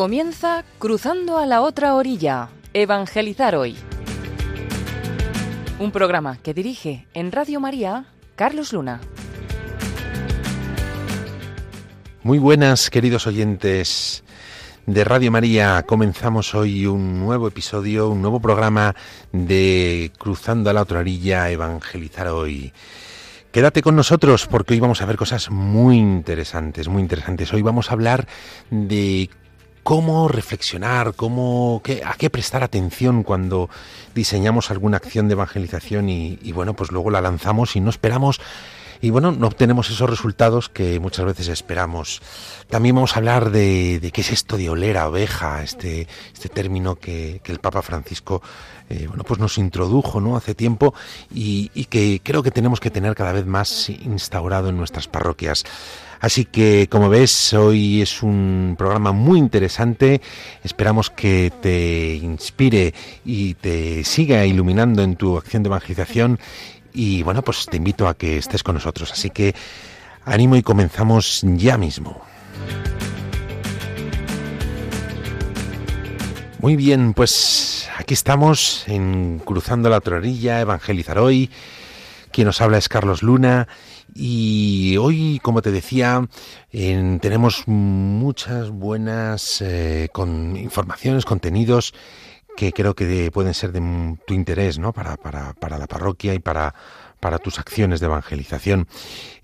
Comienza Cruzando a la otra orilla, Evangelizar hoy. Un programa que dirige en Radio María Carlos Luna. Muy buenas, queridos oyentes de Radio María. Comenzamos hoy un nuevo episodio, un nuevo programa de Cruzando a la otra orilla, Evangelizar hoy. Quédate con nosotros porque hoy vamos a ver cosas muy interesantes, muy interesantes. Hoy vamos a hablar de cómo reflexionar, cómo, a qué prestar atención cuando diseñamos alguna acción de evangelización y, bueno, pues luego la lanzamos y no esperamos y bueno, no obtenemos esos resultados que muchas veces esperamos. También vamos a hablar de, qué es esto de oler a oveja, este, este término que, el Papa Francisco eh, bueno, pues nos introdujo ¿no? hace tiempo y, y que creo que tenemos que tener cada vez más instaurado en nuestras parroquias. Así que, como ves, hoy es un programa muy interesante. Esperamos que te inspire y te siga iluminando en tu acción de evangelización y bueno, pues te invito a que estés con nosotros. Así que ánimo y comenzamos ya mismo. Muy bien, pues aquí estamos en Cruzando la Torrilla, Evangelizar hoy. Quien nos habla es Carlos Luna y hoy, como te decía, tenemos muchas buenas eh, con informaciones, contenidos que creo que pueden ser de tu interés ¿no? para, para, para la parroquia y para, para tus acciones de evangelización.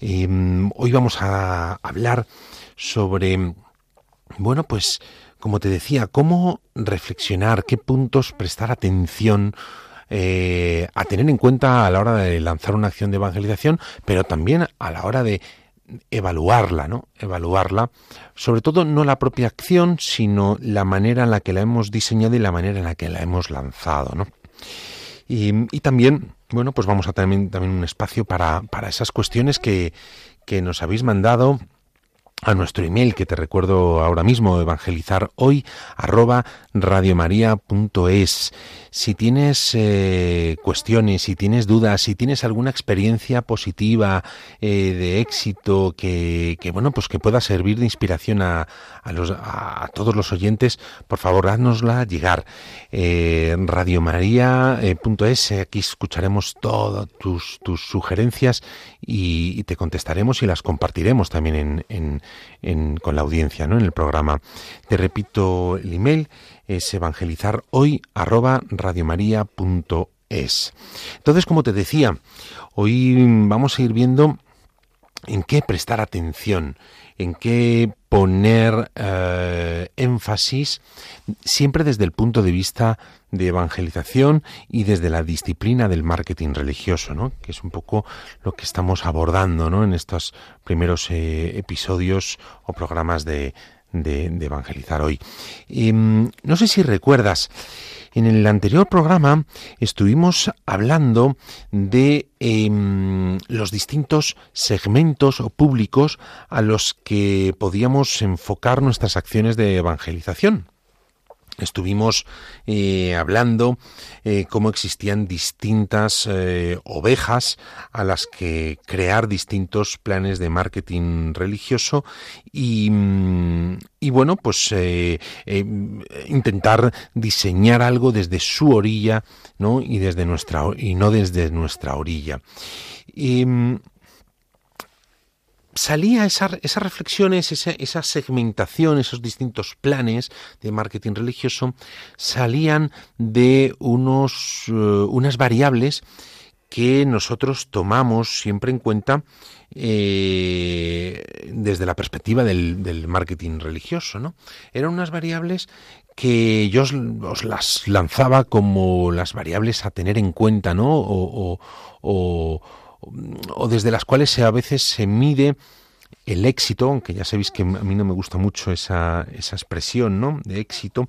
Em, hoy vamos a hablar sobre, bueno, pues, como te decía, cómo reflexionar, qué puntos prestar atención eh, a tener en cuenta a la hora de lanzar una acción de evangelización, pero también a la hora de evaluarla, ¿no? Evaluarla, sobre todo no la propia acción, sino la manera en la que la hemos diseñado y la manera en la que la hemos lanzado, ¿no? Y, y también, bueno, pues vamos a tener también un espacio para, para esas cuestiones que, que nos habéis mandado a nuestro email que te recuerdo ahora mismo, evangelizar hoy arroba radiomaria.es. Si tienes eh, cuestiones, si tienes dudas, si tienes alguna experiencia positiva eh, de éxito que, que, bueno, pues que pueda servir de inspiración a, a, todos los oyentes, por favor, haznosla llegar. Eh, radiomaria.es, aquí escucharemos todas tus, tus sugerencias y, te contestaremos y las compartiremos también en, con la audiencia, ¿no? En el programa. Te repito el email es evangelizar hoy arroba radiomaria.es. Entonces, como te decía, hoy vamos a ir viendo en qué prestar atención, en qué poner eh, énfasis, siempre desde el punto de vista de evangelización y desde la disciplina del marketing religioso, ¿no? que es un poco lo que estamos abordando ¿no? en estos primeros eh, episodios o programas de, de, evangelizar hoy. Em, no sé si recuerdas, en el anterior programa estuvimos hablando de em, los distintos segmentos o públicos a los que podíamos enfocar nuestras acciones de evangelización. Estuvimos eh, hablando eh, cómo existían distintas eh, ovejas a las que crear distintos planes de marketing religioso y, mm, y bueno, pues intentar diseñar algo desde su orilla, ¿no? Y desde nuestra y no desde nuestra orilla. Mm, salía esa, esas reflexiones, esa, esa, segmentación, esos distintos planes de marketing religioso, salían de unos, eh, unas variables que nosotros tomamos siempre en cuenta eh, desde la perspectiva del, marketing religioso. ¿no? Eran unas variables que yo os, las lanzaba como las variables a tener en cuenta, ¿no? o desde las cuales a veces se mide el éxito, aunque ya sabéis que a mí no me gusta mucho esa, esa expresión ¿no? de éxito,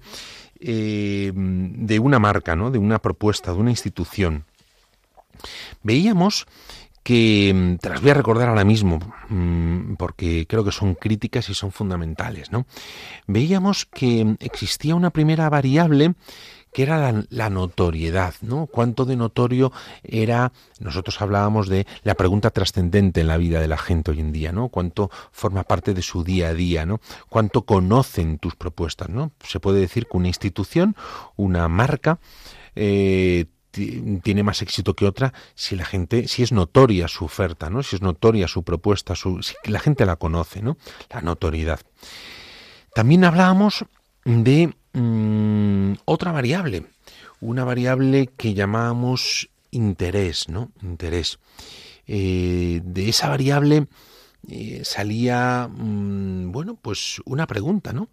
eh, de una marca, ¿no? de una propuesta, de una institución. Veíamos que, te las voy a recordar ahora mismo, mm, porque creo que son críticas y son fundamentales, ¿no? Veíamos que existía una primera variable que era la, notoriedad, ¿no? Cuánto de notorio era, nosotros hablábamos de la pregunta trascendente en la vida de la gente hoy en día, ¿no? Cuánto forma parte de su día a día, ¿no? Cuánto conocen tus propuestas, ¿no? Se puede decir que una institución, una marca, eh, tiene más éxito que otra si la gente, si es notoria su oferta, ¿no? Si es notoria su propuesta, su, si la gente la conoce, ¿no? La notoriedad. También hablábamos de mm, otra variable, una variable que llamamos interés, ¿no? Interés. Eh, de esa variable eh, salía, mm, bueno, pues una pregunta, ¿no?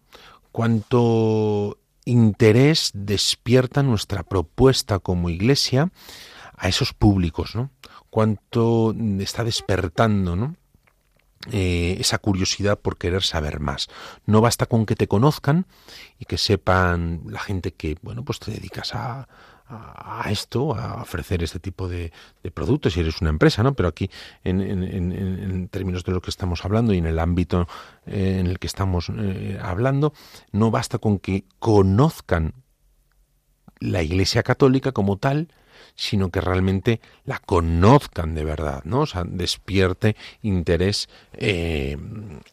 ¿Cuánto interés despierta nuestra propuesta como iglesia a esos públicos, ¿no? Cuánto está despertando, ¿no? Eh, esa curiosidad por querer saber más. No basta con que te conozcan y que sepan la gente que, bueno, pues te dedicas a, a, esto, a ofrecer este tipo de, productos, si eres una empresa, ¿no? Pero aquí, en, términos de lo que estamos hablando y en el ámbito eh, en el que estamos eh, hablando, no basta con que conozcan la Iglesia Católica como tal, sino que realmente la conozcan de verdad, ¿no? O sea, despierte interés eh,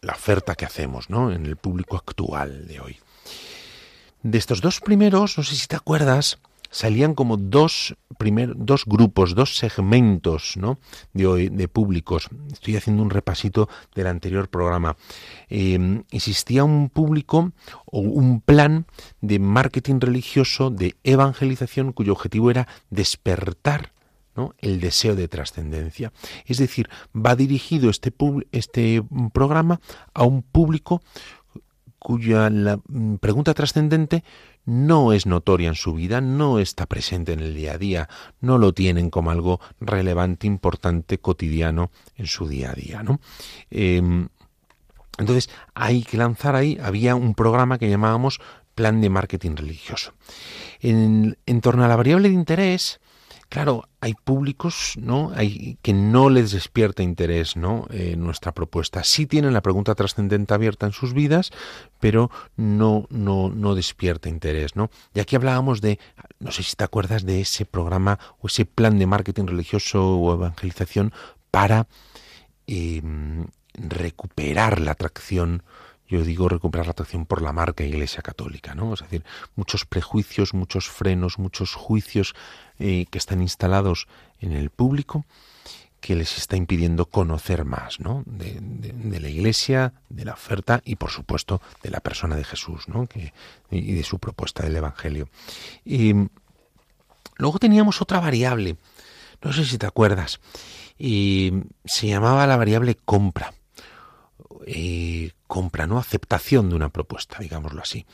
la oferta que hacemos, ¿no? En el público actual de hoy. De estos dos primeros, no sé si te acuerdas, salían como dos, primer, dos grupos, dos segmentos ¿no? de, de públicos. Estoy haciendo un repasito del anterior programa. Em, existía un público o un plan de marketing religioso, de evangelización, cuyo objetivo era despertar ¿no? el deseo de trascendencia. Es decir, va dirigido este, este programa a un público cuya mm, pregunta trascendente no es notoria en su vida, no está presente en el día a día, no lo tienen como algo relevante, importante, cotidiano en su día a día. ¿no? Em, entonces, hay que lanzar ahí, había un programa que llamábamos plan de marketing religioso. En torno a la variable de interés, Claro, hay públicos, ¿no? Hay que no les despierta interés, ¿no? Eh, nuestra propuesta. Sí tienen la pregunta trascendente abierta en sus vidas, pero no, no, no despierta interés, ¿no? Y aquí hablábamos de, no sé si te acuerdas de ese programa o ese plan de marketing religioso o evangelización para em, recuperar la atracción yo digo recuperar la atracción por la marca Iglesia Católica, ¿no? Es decir, muchos prejuicios, muchos frenos, muchos juicios eh, que están instalados en el público que les está impidiendo conocer más ¿no? de, la Iglesia, de la oferta y, por supuesto, de la persona de Jesús ¿no? que, y de su propuesta del Evangelio. Y luego teníamos otra variable, no sé si te acuerdas, y se llamaba la variable compra. Eh, compra, ¿no? Aceptación de una propuesta, digámoslo así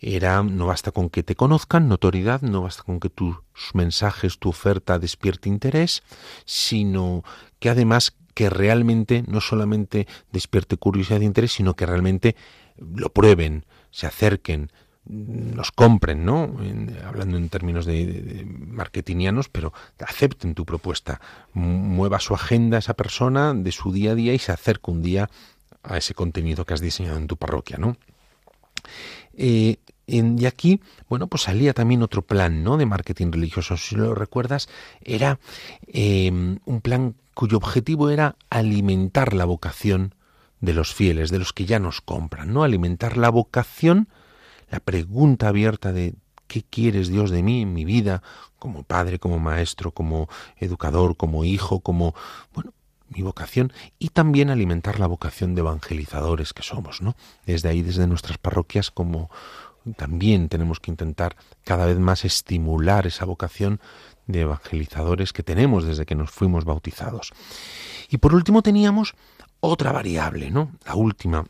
era no basta con que te conozcan, notoriedad, no basta con que tus mensajes, tu oferta despierte interés, sino que además que realmente no solamente despierte curiosidad e interés, sino que realmente lo prueben, se acerquen, nos compren, ¿no? hablando en términos de, marketingianos, pero acepten tu propuesta, mueva su agenda esa persona de su día a día y se acerque un día a ese contenido que has diseñado en tu parroquia, ¿no? Eh, y aquí, bueno, pues salía también otro plan, ¿no? De marketing religioso. Si lo recuerdas, era em, un plan cuyo objetivo era alimentar la vocación de los fieles, de los que ya nos compran, ¿no? Alimentar la vocación, la pregunta abierta de ¿qué quieres Dios de mí en mi vida? Como padre, como maestro, como educador, como hijo, como, bueno, mi vocación y también alimentar la vocación de evangelizadores que somos, ¿no? Desde ahí, desde nuestras parroquias, como también tenemos que intentar cada vez más estimular esa vocación de evangelizadores que tenemos desde que nos fuimos bautizados. Y por último teníamos otra variable, ¿no? La última,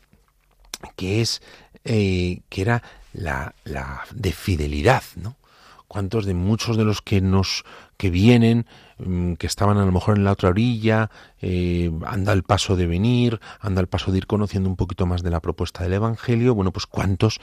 que es eh, que era la, la de fidelidad, ¿no? cuántos de muchos de los que nos que vienen que estaban a lo mejor en la otra orilla eh, anda el paso de venir anda el paso de ir conociendo un poquito más de la propuesta del evangelio bueno pues cuántos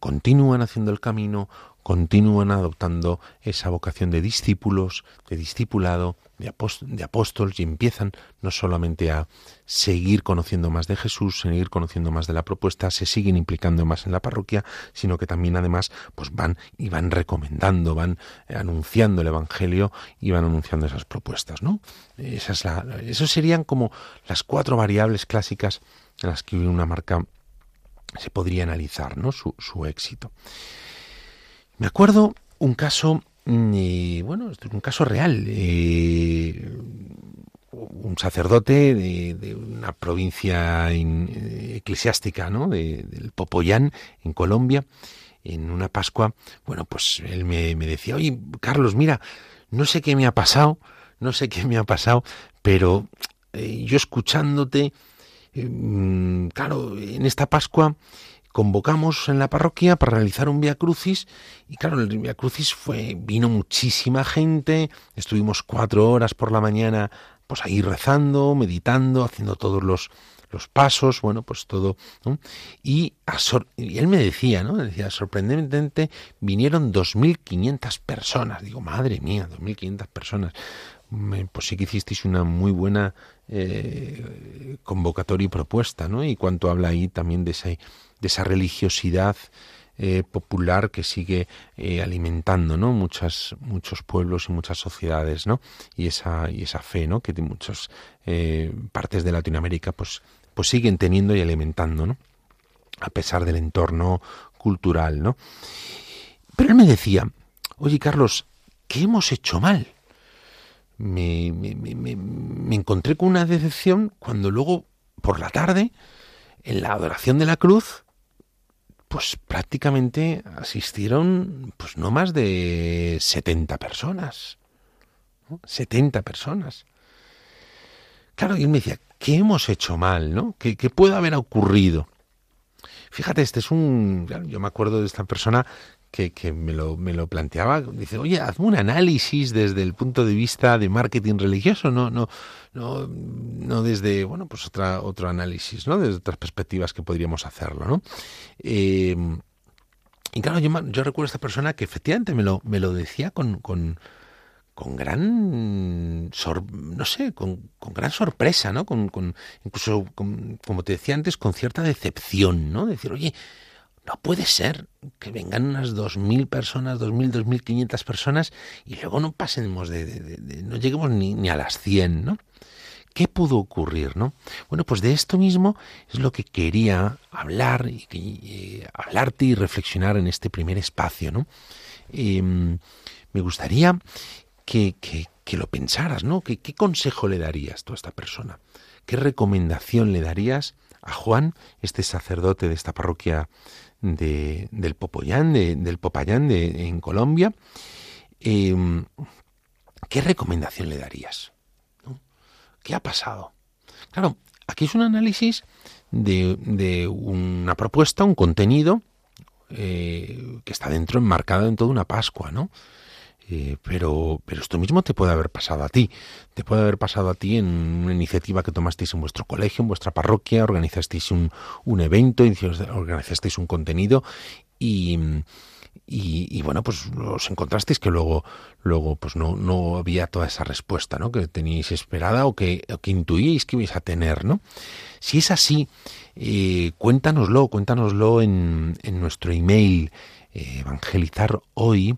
continúan haciendo el camino, continúan adoptando esa vocación de discípulos, de discipulado, de, apóstoles y empiezan no solamente a seguir conociendo más de Jesús, seguir conociendo más de la propuesta, se siguen implicando más en la parroquia, sino que también además pues van y van recomendando, van anunciando el evangelio y van anunciando esas propuestas, ¿no? Esa es la, eso serían como las cuatro variables clásicas en las que una marca se podría analizar, ¿no? Su, su éxito. Me acuerdo un caso y bueno, esto es un caso real. Eh, un sacerdote de, una provincia eclesiástica, ¿no? del Popoyán, en Colombia, en una Pascua, bueno, pues él me, decía, oye, Carlos, mira, no sé qué me ha pasado, no sé qué me ha pasado, pero eh, yo escuchándote, eh, mm, claro, en esta Pascua convocamos en la parroquia para realizar un Via Crucis y claro, el Via Crucis fue, vino muchísima gente, estuvimos cuatro horas por la mañana pues ahí rezando, meditando, haciendo todos los, los pasos, bueno, pues todo, y, y, él me decía, ¿no? Decía, sorprendentemente vinieron 2.500 personas. Digo, madre mía, 2.500 personas. Pues sí que hicisteis una muy buena eh, convocatoria y propuesta, ¿no? Y cuánto habla ahí también de ese de esa religiosidad eh, popular que sigue eh, alimentando ¿no? Muchas, muchos pueblos y muchas sociedades ¿no? y, esa, y esa fe ¿no? que de muchas partes de Latinoamérica pues, pues siguen teniendo y alimentando ¿no? a pesar del entorno cultural ¿no? pero él me decía oye Carlos ¿qué hemos hecho mal? Me, me, me, me encontré con una decepción cuando luego por la tarde en la adoración de la cruz pues prácticamente asistieron pues no más de 70 personas. 70 personas. Claro, y él me decía, ¿qué hemos hecho mal? ¿no? ¿Qué, ¿Qué, puede haber ocurrido? Fíjate, este es un... Yo me acuerdo de esta persona que, que me, lo, me, lo, planteaba, dice, oye, hazme un análisis desde el punto de vista de marketing religioso, no, no, no, no desde, bueno, pues otra, otro análisis, ¿no? Desde otras perspectivas que podríamos hacerlo, ¿no? Em, y claro, yo, yo, recuerdo a esta persona que efectivamente me lo, me lo decía con, con, con gran, no sé, con, con, gran sorpresa, ¿no? Con, con incluso, como te decía antes, con cierta decepción, ¿no? Decir, oye, no puede ser que vengan unas 2.000 personas, 2.000, 2.500 personas y luego no pasemos de, no lleguemos ni, a las 100, ¿no? ¿Qué pudo ocurrir, no? Bueno, pues de esto mismo es lo que quería hablar y eh, hablarte y reflexionar en este primer espacio, ¿no? Em, me gustaría que, lo pensaras, ¿no? ¿Qué, ¿Qué consejo le darías tú a esta persona? ¿Qué recomendación le darías a Juan, este sacerdote de esta parroquia de, del Popoyán, de, del Popayán de, en Colombia, em, ¿qué recomendación le darías? ¿Qué ha pasado? Claro, aquí es un análisis de, de una propuesta, un contenido eh, que está dentro, enmarcado en toda una Pascua, ¿no? Eh, pero, pero esto mismo te puede haber pasado a ti. Te puede haber pasado a ti en una iniciativa que tomasteis en vuestro colegio, en vuestra parroquia, organizasteis un, un evento, organizasteis un contenido y, y, bueno, pues os encontrasteis que luego, luego pues no, no había toda esa respuesta ¿no? que teníais esperada o que, que intuíais que ibais a tener. ¿no? Si es así, eh, cuéntanoslo, cuéntanoslo en, en nuestro email eh, evangelizar hoy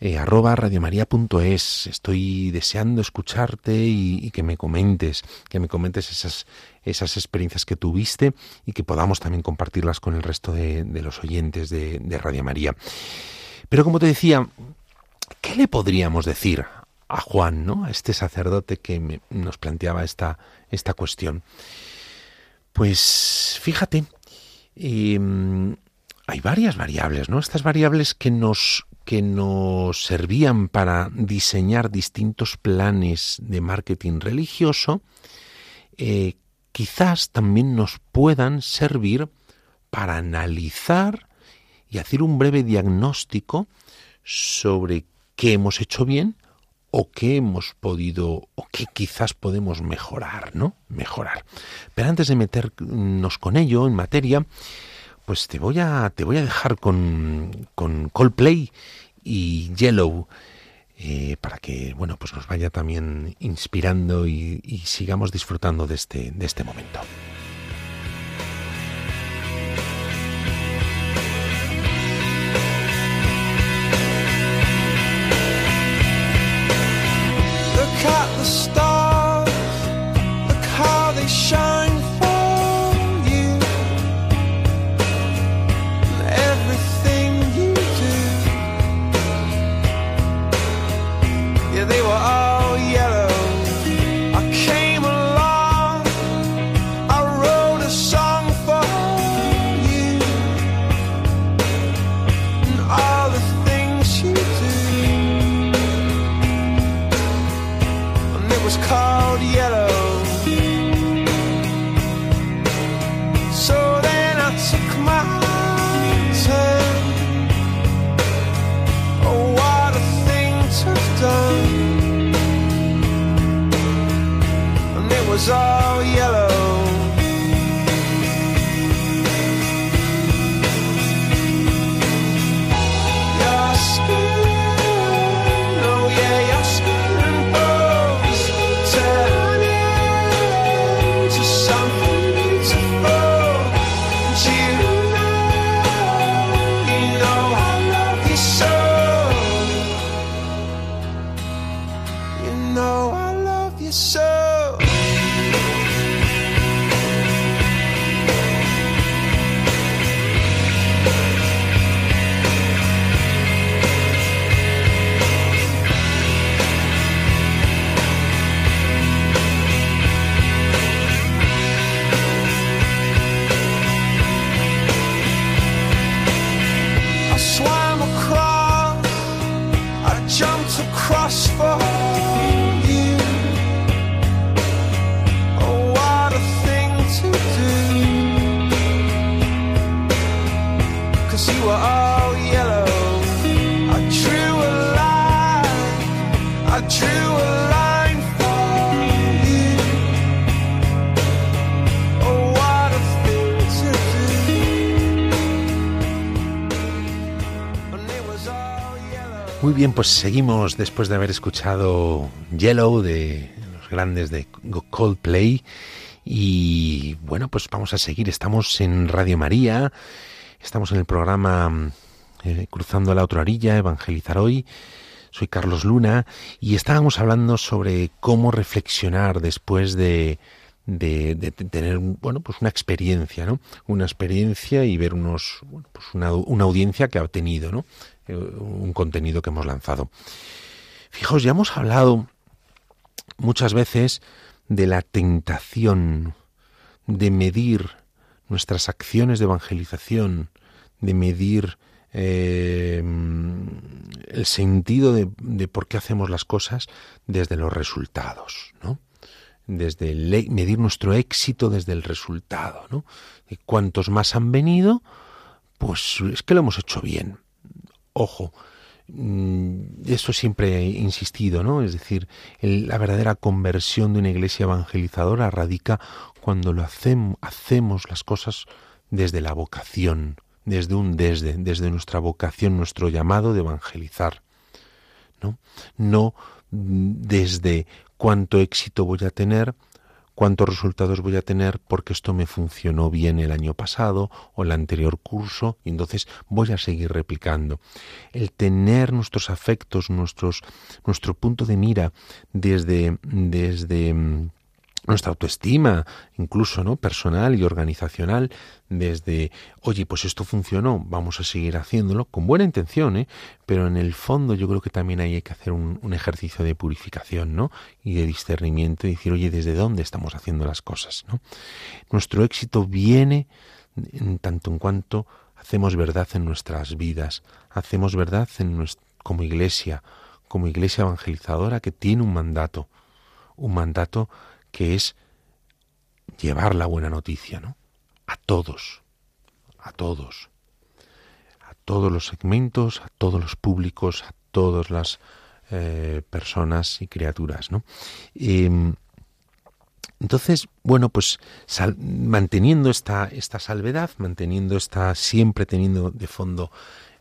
eh, arroba radiomaria.es. Estoy deseando escucharte y, que me comentes, que me comentes esas, esas experiencias que tuviste y que podamos también compartirlas con el resto de, los oyentes de, de, Radio María. Pero como te decía, ¿qué le podríamos decir a Juan, ¿no? a este sacerdote que nos planteaba esta, esta cuestión? Pues fíjate, em, hay varias variables, ¿no? Estas variables que nos que nos servían para diseñar distintos planes de marketing religioso, eh, quizás también nos puedan servir para analizar y hacer un breve diagnóstico sobre qué hemos hecho bien o qué hemos podido o qué quizás podemos mejorar, ¿no? Mejorar. Pero antes de meternos con ello en materia, pues te voy a, te voy a dejar con, con Coldplay y Yellow. Eh, para que bueno pues nos vaya también inspirando y, y sigamos disfrutando de este, de este momento. Muy bien, pues seguimos después de haber escuchado Yellow de los grandes de Coldplay. Y bueno, pues vamos a seguir. Estamos en Radio María, estamos en el programa eh, Cruzando la otra orilla, Evangelizar hoy. Soy Carlos Luna. Y estábamos hablando sobre cómo reflexionar después de, de, tener bueno pues una experiencia no una experiencia y ver unos pues una, una, audiencia que ha tenido no un contenido que hemos lanzado. Fijaos, ya hemos hablado muchas veces de la tentación de medir nuestras acciones de evangelización, de medir eh, el sentido de, por qué hacemos las cosas desde los resultados, ¿no? Desde medir nuestro éxito desde el resultado, ¿no? Y cuantos más han venido, pues es que lo hemos hecho bien. Ojo, mm, eso siempre he insistido, ¿no? Es decir, la verdadera conversión de una iglesia evangelizadora radica cuando lo hacemos, hacemos las cosas desde la vocación, desde un desde, desde nuestra vocación, nuestro llamado de evangelizar, ¿no? No mm, desde cuánto éxito voy a tener, cuántos resultados voy a tener porque esto me funcionó bien el año pasado o el anterior curso y entonces voy a seguir replicando. El tener nuestros afectos, nuestros, nuestro punto de mira desde, desde mm, nuestra autoestima, incluso ¿no? personal y organizacional, desde, oye, pues esto funcionó, vamos a seguir haciéndolo, con buena intención, ¿eh? pero en el fondo yo creo que también hay que hacer un, ejercicio de purificación ¿no? y de discernimiento y decir, oye, ¿desde dónde estamos haciendo las cosas? ¿no? Nuestro éxito viene en tanto en cuanto hacemos verdad en nuestras vidas, hacemos verdad en como iglesia, como iglesia evangelizadora que tiene un mandato, un mandato que es llevar la buena noticia, ¿no? A todos, a todos, a todos los segmentos, a todos los públicos, a todas las eh, personas y criaturas, ¿no? Em, entonces, bueno, pues manteniendo esta, esta salvedad, manteniendo esta, siempre teniendo de fondo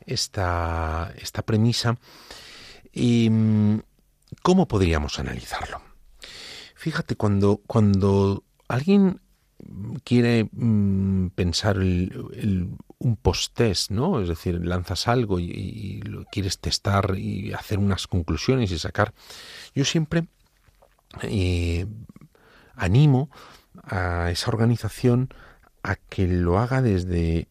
esta, esta premisa, y, mm, ¿cómo podríamos analizarlo? Fíjate, cuando, cuando alguien quiere mm, pensar un post-test, ¿no? Es decir, lanzas algo y, lo quieres testar y hacer unas conclusiones y sacar. Yo siempre eh, animo a esa organización a que lo haga desde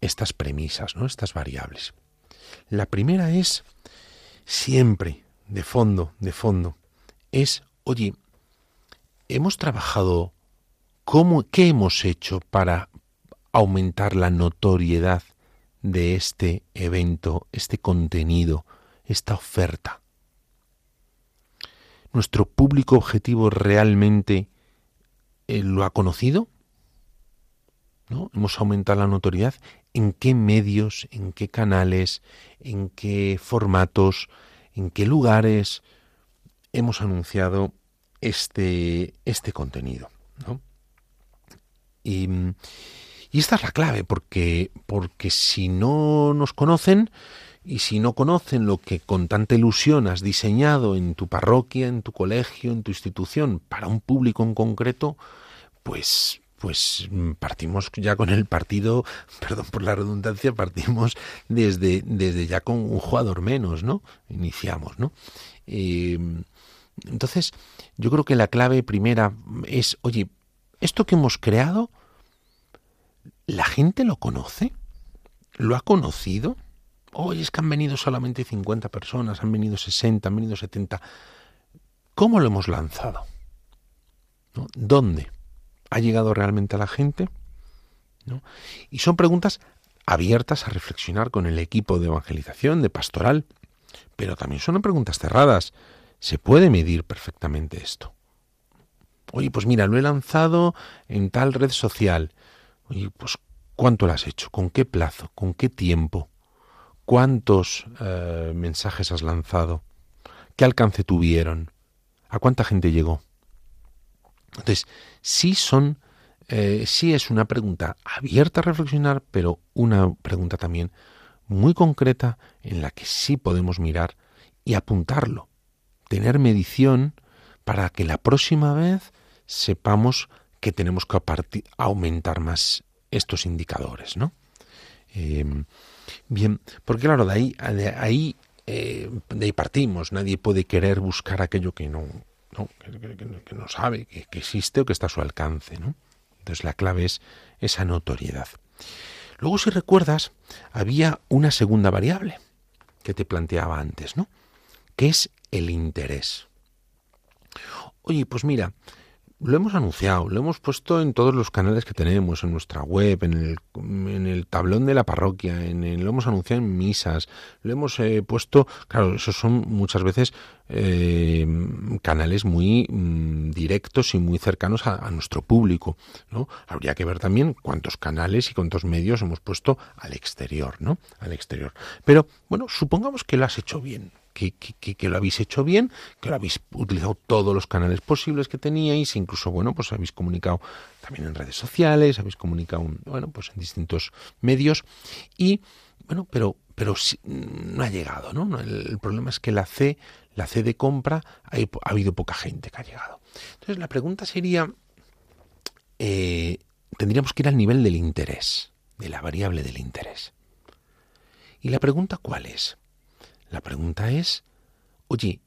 estas premisas, ¿no? Estas variables. La primera es siempre de fondo, de fondo, es, oye, hemos trabajado cómo qué hemos hecho para aumentar la notoriedad de este evento, este contenido, esta oferta nuestro público objetivo realmente eh, lo ha conocido? ¿No? Hemos aumentado la notoriedad. ¿En qué medios, en qué canales, en qué formatos, en qué lugares hemos anunciado este, este contenido? Y, y, esta es la clave, porque, porque si no nos conocen, y si no conocen lo que con tanta ilusión has diseñado en tu parroquia, en tu colegio, en tu institución, para un público en concreto, pues pues partimos ya con el partido, perdón por la redundancia, partimos desde, desde ya con un jugador menos, ¿no? Iniciamos, ¿no? Eh, entonces, yo creo que la clave primera es, oye, esto que hemos creado, ¿la gente lo conoce? ¿Lo ha conocido? Hoy es que han venido solamente 50 personas, han venido 60, han venido 70. ¿Cómo lo hemos lanzado? ¿Dónde? ¿Ha llegado realmente a la gente? Y son preguntas abiertas a reflexionar con el equipo de evangelización, de pastoral, pero también son preguntas cerradas. Se puede medir perfectamente esto. Oye, pues mira, lo he lanzado en tal red social. Oye, pues ¿cuánto lo has hecho? ¿Con qué plazo? ¿Con qué tiempo? ¿Cuántos eh, mensajes has lanzado? ¿Qué alcance tuvieron? ¿A cuánta gente llegó? Entonces, sí son, eh, sí es una pregunta abierta a reflexionar, pero una pregunta también muy concreta en la que sí podemos mirar y apuntarlo, tener medición para que la próxima vez sepamos que tenemos que aumentar más estos indicadores, ¿no? Em, Bien, porque claro, de ahí, de ahí, eh, de ahí partimos. Nadie puede querer buscar aquello que no, que, no sabe, que, existe o que está a su alcance. ¿no? Entonces la clave es esa notoriedad. Luego, si recuerdas, había una segunda variable que te planteaba antes, ¿no? Que es el interés. Oye, pues mira, lo hemos anunciado, lo hemos puesto en todos los canales que tenemos, en nuestra web, en el, en el tablón de la parroquia, en lo hemos anunciado en misas, lo hemos eh, puesto, claro, esos son muchas veces eh, canales muy mm, directos y muy cercanos a, a, nuestro público, ¿no? Habría que ver también cuántos canales y cuántos medios hemos puesto al exterior, ¿no? Al exterior. Pero, bueno, supongamos que lo has hecho bien, que, lo habéis hecho bien, que lo habéis utilizado todos los canales posibles que teníais, incluso, bueno, pues habéis comunicado también en redes sociales, habéis comunicado, bueno, pues en distintos medios y, bueno, pero, pero no ha llegado, ¿no? El, problema es que la C, la C de compra, ha, habido poca gente que ha llegado. Entonces, la pregunta sería, eh, tendríamos que ir al nivel del interés, de la variable del interés. ¿Y la pregunta cuál es? La pregunta es, oye,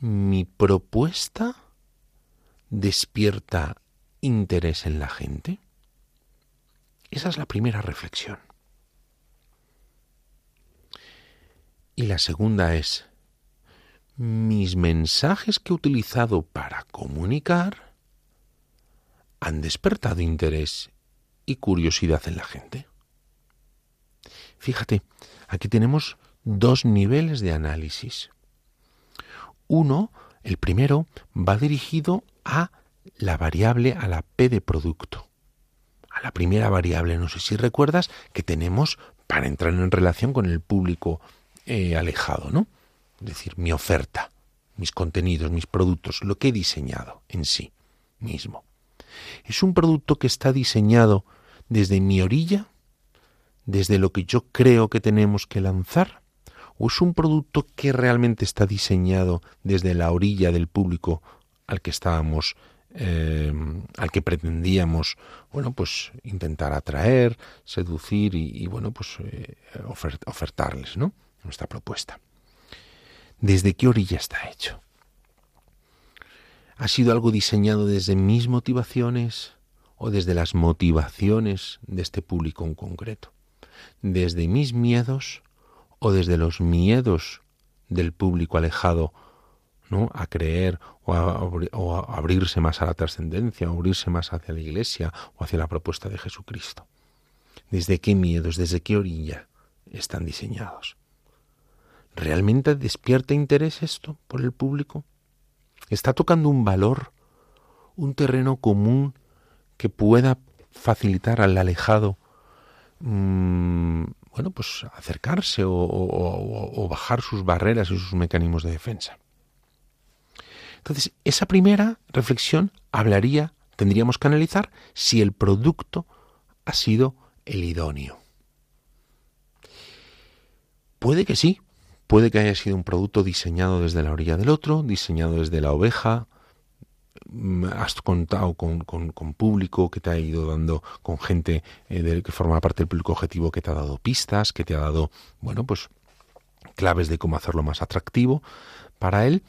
¿mi propuesta despierta interés en la gente? Esa es la primera reflexión. Y la segunda es, ¿mis mensajes que he utilizado para comunicar han despertado interés y curiosidad en la gente? Fíjate, aquí tenemos dos niveles de análisis. Uno, el primero, va dirigido a la variable, a la P de producto. A la primera variable, no sé si recuerdas, que tenemos para entrar en relación con el público eh, alejado, ¿no? Es decir, mi oferta, mis contenidos, mis productos, lo que he diseñado en sí. mismo. Es un producto que está diseñado desde mi orilla, desde lo que yo creo que tenemos que lanzar, es un producto que realmente está diseñado desde la orilla del público al que estábamos eh, al que pretendíamos bueno pues intentar atraer seducir y, bueno pues eh, ofertarles no nuestra propuesta. Desde qué orilla está hecho ha sido algo diseñado desde mis motivaciones o desde las motivaciones de este público en concreto desde mis miedos o desde los miedos del público alejado ¿no? a creer o a, abrirse más a la trascendencia, o abrirse más hacia la Iglesia o hacia la propuesta de Jesucristo. ¿Desde qué miedos, desde qué orilla están diseñados? ¿Realmente despierta interés esto por el público? ¿Está tocando un valor, un terreno común que pueda facilitar al alejado mm, bueno, pues acercarse o, bajar sus barreras y sus mecanismos de defensa. Entonces, esa primera reflexión hablaría, tendríamos que analizar si el producto ha sido el idóneo. Puede que sí, puede que haya sido un producto diseñado desde la orilla del otro, diseñado desde la oveja, has contado con, público que te ha ido dando, con gente eh, que forma parte del público objetivo que te ha dado pistas, que te ha dado, bueno, pues claves de cómo hacerlo más atractivo para él.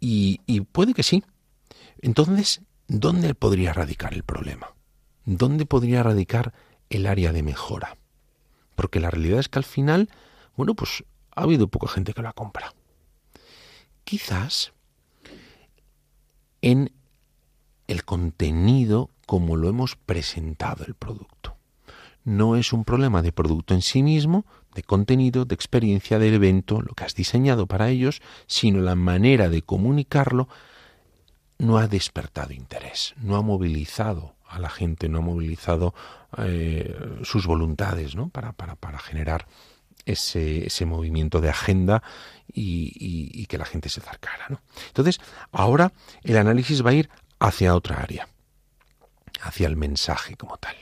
Y, puede que sí. Entonces, ¿dónde podría radicar el problema? ¿Dónde podría radicar el área de mejora? Porque la realidad es que al final, bueno, pues ha habido poca gente que lo ha comprado. Quizás en el contenido como lo hemos presentado el producto. No es un problema de producto en sí mismo, de contenido, de experiencia del evento, lo que has diseñado para ellos, sino la manera de comunicarlo no ha despertado interés, no ha movilizado a la gente, no ha movilizado eh, sus voluntades ¿no? para, para, para generar ese, ese, movimiento de agenda y, que la gente se acercara. ¿no? Entonces, ahora el análisis va a ir hacia otra área, hacia el mensaje como tal.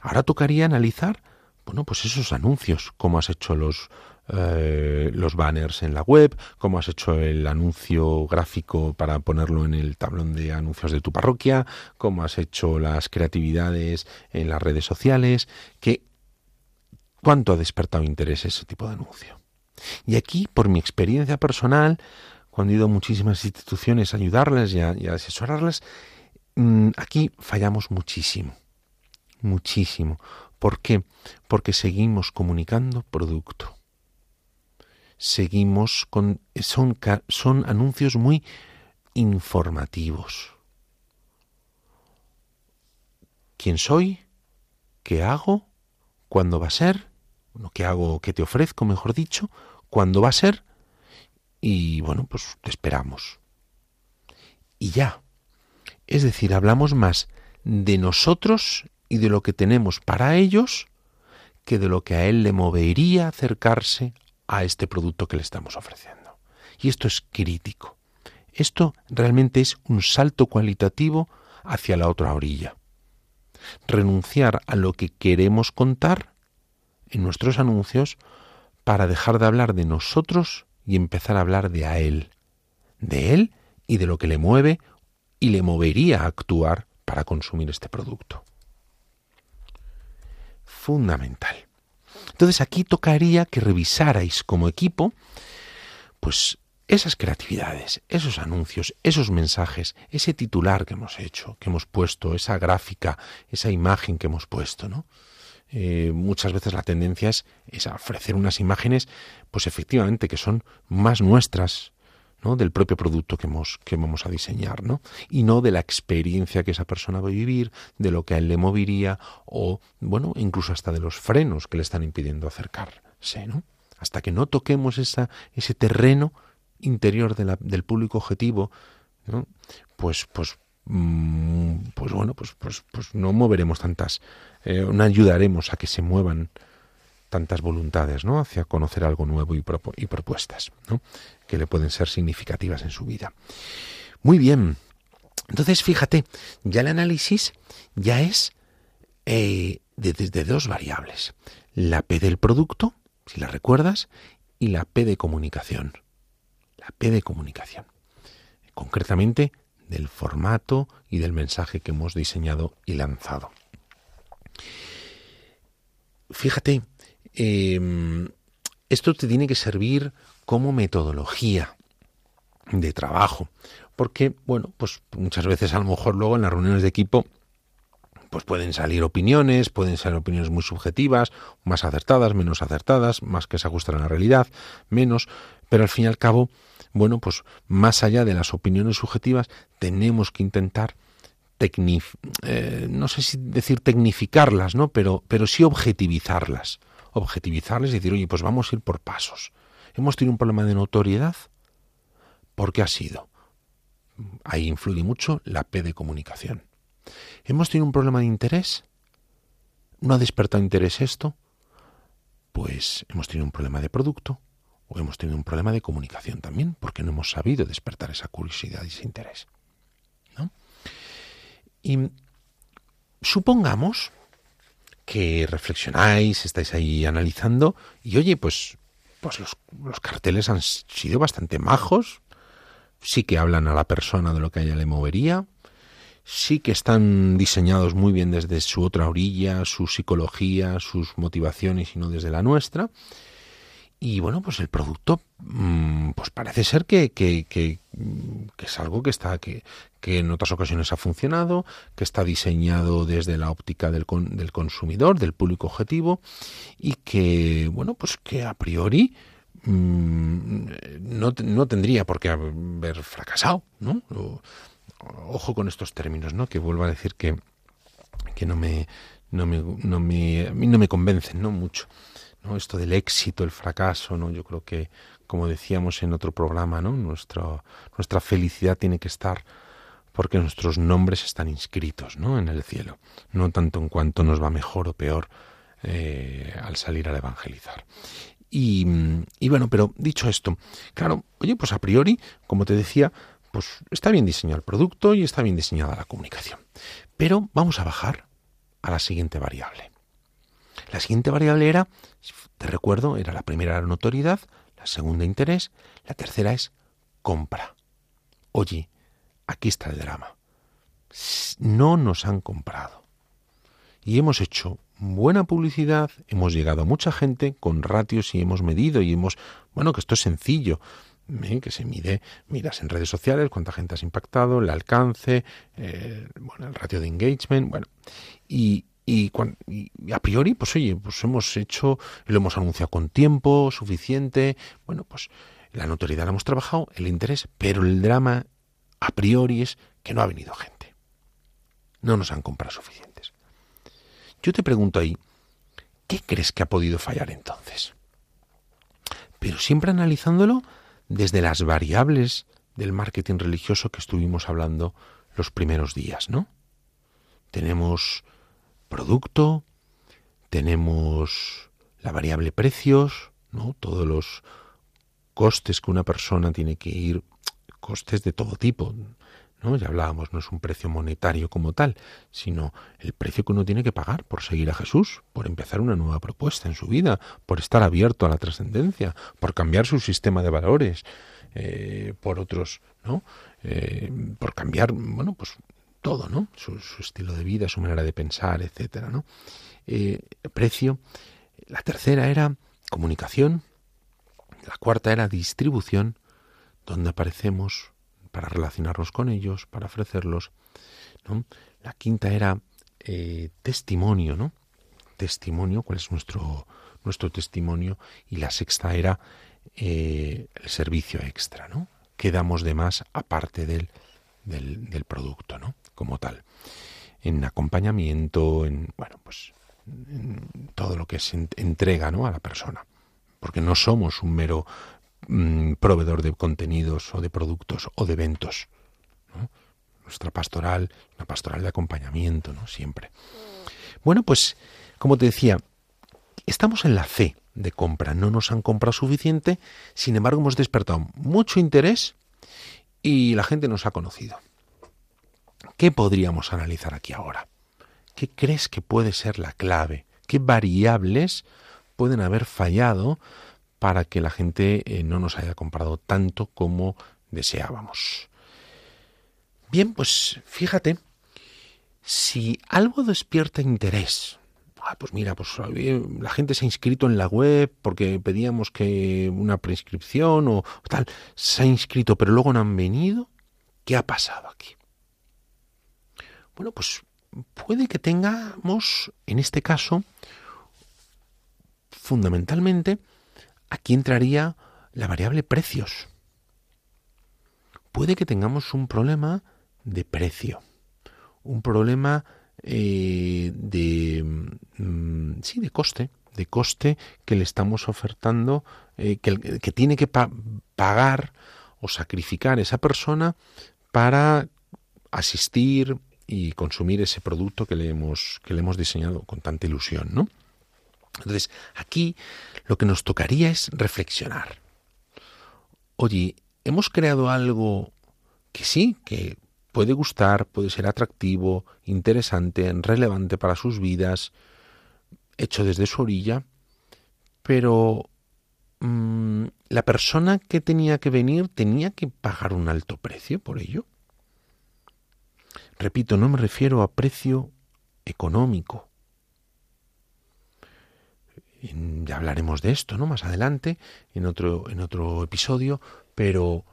Ahora tocaría analizar bueno, pues esos anuncios, cómo has hecho los, eh, los banners en la web, cómo has hecho el anuncio gráfico para ponerlo en el tablón de anuncios de tu parroquia, cómo has hecho las creatividades en las redes sociales, que cuánto ha despertado interés ese tipo de anuncio. Y aquí, por mi experiencia personal, cuando he ido a muchísimas instituciones a ayudarles y a, asesorarles, mm, aquí fallamos muchísimo, muchísimo. ¿Por qué? Porque seguimos comunicando producto. Seguimos con... Son, son anuncios muy informativos. ¿Quién soy? ¿Qué hago? ¿Cuándo va a ser? ¿Qué hago? ¿Qué te ofrezco, mejor dicho? ¿Cuándo va a ser? Y bueno, pues te esperamos. Y ya. Es decir, hablamos más de nosotros y de lo que tenemos para ellos que de lo que a él le movería acercarse a este producto que le estamos ofreciendo. Y esto es crítico. Esto realmente es un salto cualitativo hacia la otra orilla. Renunciar a lo que queremos contar en nuestros anuncios para dejar de hablar de nosotros y empezar a hablar de a él, de él y de lo que le mueve y le movería a actuar para consumir este producto fundamental. Entonces aquí tocaría que revisarais como equipo, pues esas creatividades, esos anuncios, esos mensajes, ese titular que hemos hecho, que hemos puesto, esa gráfica, esa imagen que hemos puesto, ¿no? Eh, muchas veces la tendencia es, es ofrecer unas imágenes, pues efectivamente, que son más nuestras, del propio producto que, hemos, que vamos a diseñar, ¿no? y no de la experiencia que esa persona va a vivir, de lo que a él le movería, o bueno, incluso hasta de los frenos que le están impidiendo acercarse. ¿no? Hasta que no toquemos esa, ese terreno interior del público objetivo, ¿no? pues, pues, pues bueno, pues, pues, pues no moveremos tantas, eh, no ayudaremos a que se muevan tantas voluntades, ¿no? Hacia conocer algo nuevo y, propuestas, ¿no? Que le pueden ser significativas en su vida. Muy bien. Entonces, fíjate, ya el análisis ya es eh, desde dos variables. La P del producto, si la recuerdas, y la P de comunicación. La P de comunicación. Concretamente, del formato y del mensaje que hemos diseñado y lanzado. Fíjate, em, esto te tiene que servir como metodología de trabajo, porque, bueno, pues muchas veces a lo mejor luego en las reuniones de equipo pues pueden salir opiniones, pueden ser opiniones muy subjetivas, más acertadas, menos acertadas, más que se ajustan a la realidad, menos, pero al fin y al cabo, bueno, pues más allá de las opiniones subjetivas, tenemos que intentar eh, no sé si decir tecnificarlas, ¿no? Pero, pero sí objetivizarlas. Objetivizarlas y decir, oye, pues vamos a ir por pasos. Hemos tenido un problema de notoriedad. ¿Por qué ha sido? Ahí influye mucho la P de comunicación. ¿Hemos tenido un problema de interés? ¿No ha despertado interés esto? Pues hemos tenido un problema de producto o hemos tenido un problema de comunicación también, porque no hemos sabido despertar esa curiosidad y ese interés. ¿no? Y supongamos que reflexionáis, estáis ahí analizando y oye, pues, pues los, los carteles han sido bastante majos, sí que hablan a la persona de lo que a ella le movería, sí que están diseñados muy bien desde su otra orilla, su psicología, sus motivaciones y no desde la nuestra. Y bueno, pues el producto, mm, pues parece ser que, que, que, es algo que está, que, en otras ocasiones ha funcionado, que está diseñado desde la óptica del, del consumidor, del público objetivo, y que, bueno, pues que a priori mm, no, no, tendría por qué haber fracasado, ¿no? ojo con estos términos, ¿no? Que vuelvo a decir que, que no me, no me, no me, a mí no me convencen, ¿no? Mucho. Esto del éxito, el fracaso, ¿no? Yo creo que, como decíamos en otro programa, ¿no? Nuestra, nuestra felicidad tiene que estar porque nuestros nombres están inscritos, ¿no? En el cielo. No tanto en cuanto nos va mejor o peor eh, al salir a evangelizar. Y, y bueno, pero dicho esto, claro, oye, pues a priori, como te decía, pues está bien diseñado el producto y está bien diseñada la comunicación. Pero vamos a bajar a la siguiente variable. La siguiente variable era, te recuerdo, era la primera la notoriedad, la segunda interés, la tercera es compra. Oye, aquí está el drama. No nos han comprado. Y hemos hecho buena publicidad, hemos llegado a mucha gente con ratios y hemos medido y hemos, bueno, que esto es sencillo que se mide, miras en redes sociales cuánta gente has impactado, el alcance, eh, bueno, el ratio de engagement, bueno, y, y, a priori, pues oye, pues hemos hecho, lo hemos anunciado con tiempo suficiente, bueno, pues la notoriedad la hemos trabajado, el interés, pero el drama a priori es que no ha venido gente. No nos han comprado suficientes. Yo te pregunto ahí, ¿qué crees que ha podido fallar entonces? Pero siempre analizándolo desde las variables del marketing religioso que estuvimos hablando los primeros días, ¿no? Tenemos producto, tenemos la variable precios, ¿no? Todos los costes que una persona tiene que ir, costes de todo tipo, ¿no? Ya hablábamos, no es un precio monetario como tal, sino el precio que uno tiene que pagar por seguir a Jesús, por empezar una nueva propuesta en su vida, por estar abierto a la trascendencia, por cambiar su sistema de valores, eh, por otros, ¿no? Eh, por cambiar, bueno, pues todo, ¿no? Su, estilo de vida, su manera de pensar, etcétera, ¿no? Eh, precio. La tercera era comunicación. La cuarta era distribución, donde aparecemos para relacionarnos con ellos, para ofrecerlos. ¿no? La quinta era eh, testimonio, ¿no? Testimonio, cuál es nuestro, nuestro testimonio. Y la sexta era eh, el servicio extra, ¿no? ¿Qué damos de más aparte del, del, del producto, ¿no? Como tal. En acompañamiento, en, bueno, pues en todo lo que se entrega ¿no? a la persona. Porque no somos un mero Mm, proveedor de contenidos o de productos o de eventos. Nuestra pastoral, una pastoral de acompañamiento, ¿no? Siempre. Bueno, pues, como te decía, estamos en la fe de compra. No nos han comprado suficiente, sin embargo hemos despertado mucho interés y la gente nos ha conocido. ¿Qué podríamos analizar aquí ahora? ¿Qué crees que puede ser la clave? ¿Qué variables pueden haber fallado para que la gente eh, no nos haya comprado tanto como deseábamos? Bien, pues fíjate, si algo despierta interés, ah, pues mira, pues la gente se ha inscrito en la web porque pedíamos que una prescripción o tal, se ha inscrito pero luego no han venido, ¿qué ha pasado aquí? Bueno, pues puede que tengamos, en este caso, fundamentalmente, aquí entraría la variable precios. Puede que tengamos un problema de precio, un problema eh, de, mm, sí, de coste, de coste que le estamos ofertando, eh, que, que, tiene que pagar o sacrificar esa persona para asistir, y consumir ese producto que le hemos, que le hemos diseñado con tanta ilusión, ¿no? Entonces, aquí lo que nos tocaría es reflexionar. Oye, hemos creado algo que sí, que puede gustar, puede ser atractivo, interesante, relevante para sus vidas, hecho desde su orilla, pero mm, la persona que tenía que venir tenía que pagar un alto precio por ello. Repito, no me refiero a precio económico. Ya hablaremos de esto, ¿no? Más adelante, en otro, en otro episodio, pero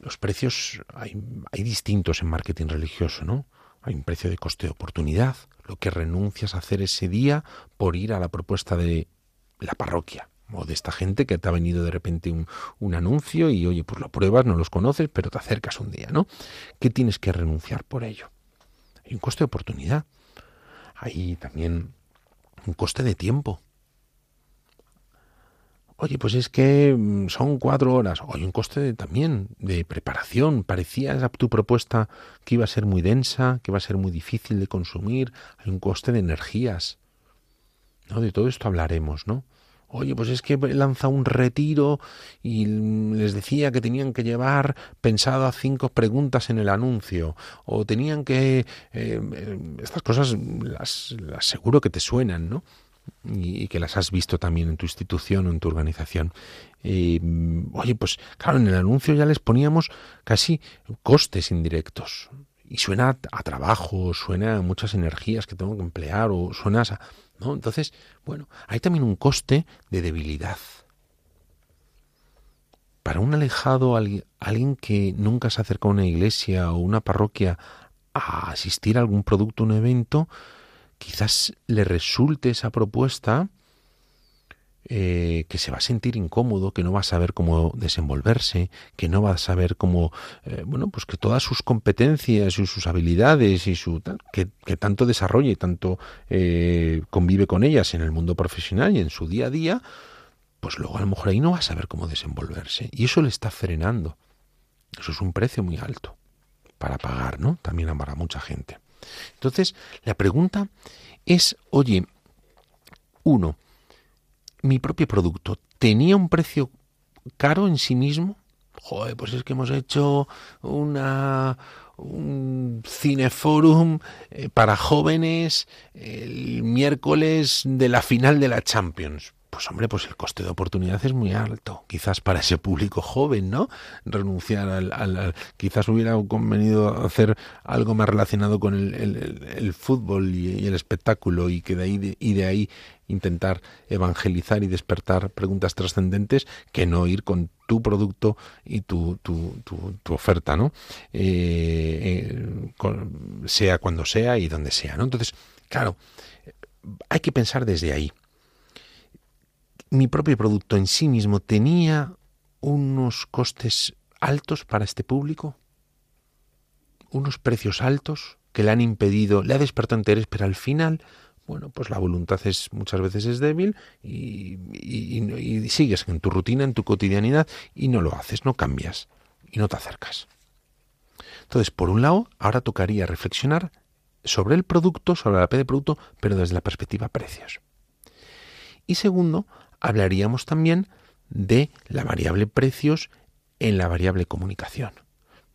los precios hay, hay distintos en marketing religioso, ¿no? Hay un precio de coste de oportunidad, lo que renuncias a hacer ese día por ir a la propuesta de la parroquia o de esta gente que te ha venido de repente un, un, anuncio y oye, pues lo pruebas, no los conoces, pero te acercas un día, ¿no? ¿Qué tienes que renunciar por ello? Hay un coste de oportunidad. Hay también un coste de tiempo. Oye, pues es que mm, son cuatro horas. Hay un coste también de preparación. Parecía tu propuesta que iba a ser muy densa, que iba a ser muy difícil de consumir. Hay un coste de energías. ¿no? De todo esto hablaremos, ¿no? Oye, pues es que lanza un retiro y les decía que tenían que llevar pensado a cinco preguntas en el anuncio. O tenían que... Eh, estas cosas las, las, seguro que te suenan, ¿no? Y, y, que las has visto también en tu institución o en tu organización. oye, pues claro, en el anuncio ya les poníamos casi costes indirectos. Y suena a trabajo, suena a muchas energías que tengo que emplear, o suena a entonces, bueno, hay también un coste de debilidad. Para un alejado, alguien que nunca se acerca a una iglesia o una parroquia a asistir a algún producto, un evento, quizás le resulte esa propuesta eh, que se va a sentir incómodo, que no va a saber cómo desenvolverse, que no va a saber cómo, eh, bueno, pues que todas sus competencias y sus habilidades y su que, tanto desarrolla y tanto eh, convive con ellas en el mundo profesional y en su día a día, pues luego a lo mejor ahí no va a saber cómo desenvolverse y eso le está frenando. Eso es un precio muy alto para pagar, ¿no? También para mucha gente. Entonces, la pregunta es, oye, uno, mi propio producto tenía un precio caro en sí mismo, joder, pues es que hemos hecho una un cineforum eh, para jóvenes el miércoles de la final de la Champions. Pues hombre, pues el coste de oportunidad es muy alto, quizás para ese público joven, ¿no? Renunciar al, quizás hubiera convenido hacer algo más relacionado con el, fútbol y, el espectáculo y que de ahí y de ahí intentar evangelizar y despertar preguntas trascendentes que no ir con tu producto y tu, tu, tu, oferta, ¿no? Eh, eh, sea cuando sea y donde sea, ¿no? Entonces, claro, hay que pensar desde ahí. Mi propio producto en sí mismo tenía unos costes altos para este público, unos precios altos que le han impedido, le ha despertado interés, pero al final bueno, pues la voluntad es muchas veces es débil y, sigues en tu rutina, en tu cotidianidad y no lo haces, no cambias y no te acercas. Entonces, por un lado, ahora tocaría reflexionar sobre el producto, sobre la P de producto, pero desde la perspectiva precios. Y segundo, hablaríamos también de la variable precios en la variable comunicación.